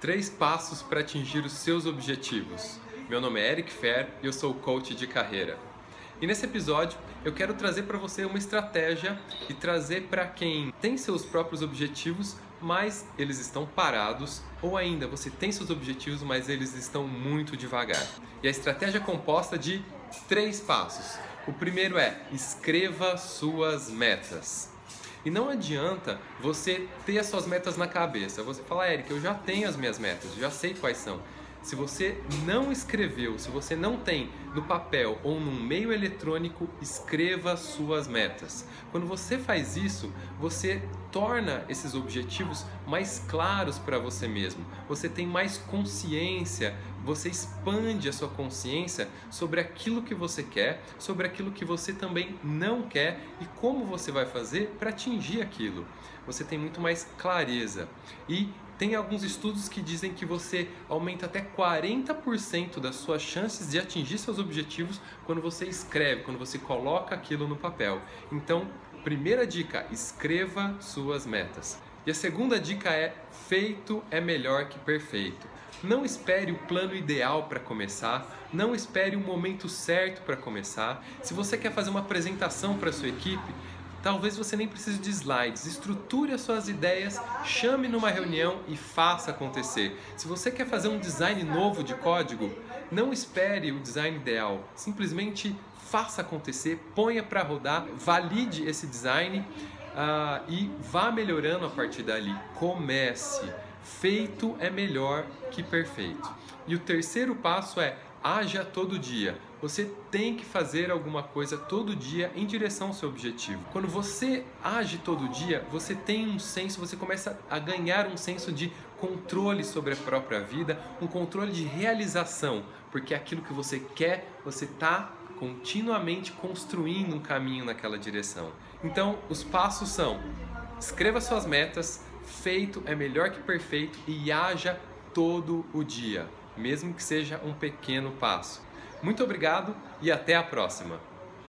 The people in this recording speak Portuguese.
Três passos para atingir os seus objetivos. Meu nome é Eric Fer e eu sou coach de carreira. E nesse episódio eu quero trazer para você uma estratégia e trazer para quem tem seus próprios objetivos, mas eles estão parados, ou ainda você tem seus objetivos, mas eles estão muito devagar. E a estratégia é composta de três passos. O primeiro é escreva suas metas. E não adianta você ter as suas metas na cabeça. Você fala, Eric, eu já tenho as minhas metas, já sei quais são. Se você não escreveu, se você não tem no papel ou num meio eletrônico, escreva suas metas. Quando você faz isso, você torna esses objetivos mais claros para você mesmo. Você tem mais consciência, você expande a sua consciência sobre aquilo que você quer, sobre aquilo que você também não quer e como você vai fazer para atingir aquilo. Você tem muito mais clareza. E tem alguns estudos que dizem que você aumenta até 40% das suas chances de atingir seus objetivos quando você escreve, quando você coloca aquilo no papel. Então, primeira dica, escreva suas metas. E a segunda dica é: feito é melhor que perfeito. Não espere o plano ideal para começar, não espere o momento certo para começar. Se você quer fazer uma apresentação para sua equipe, Talvez você nem precise de slides. Estruture as suas ideias, chame numa reunião e faça acontecer. Se você quer fazer um design novo de código, não espere o design ideal. Simplesmente faça acontecer, ponha para rodar, valide esse design uh, e vá melhorando a partir dali. Comece. Feito é melhor que perfeito. E o terceiro passo é haja todo dia. Você tem que fazer alguma coisa todo dia em direção ao seu objetivo. Quando você age todo dia, você tem um senso, você começa a ganhar um senso de controle sobre a própria vida, um controle de realização, porque aquilo que você quer, você está continuamente construindo um caminho naquela direção. Então, os passos são: escreva suas metas, feito é melhor que perfeito e haja todo o dia mesmo que seja um pequeno passo. Muito obrigado e até a próxima!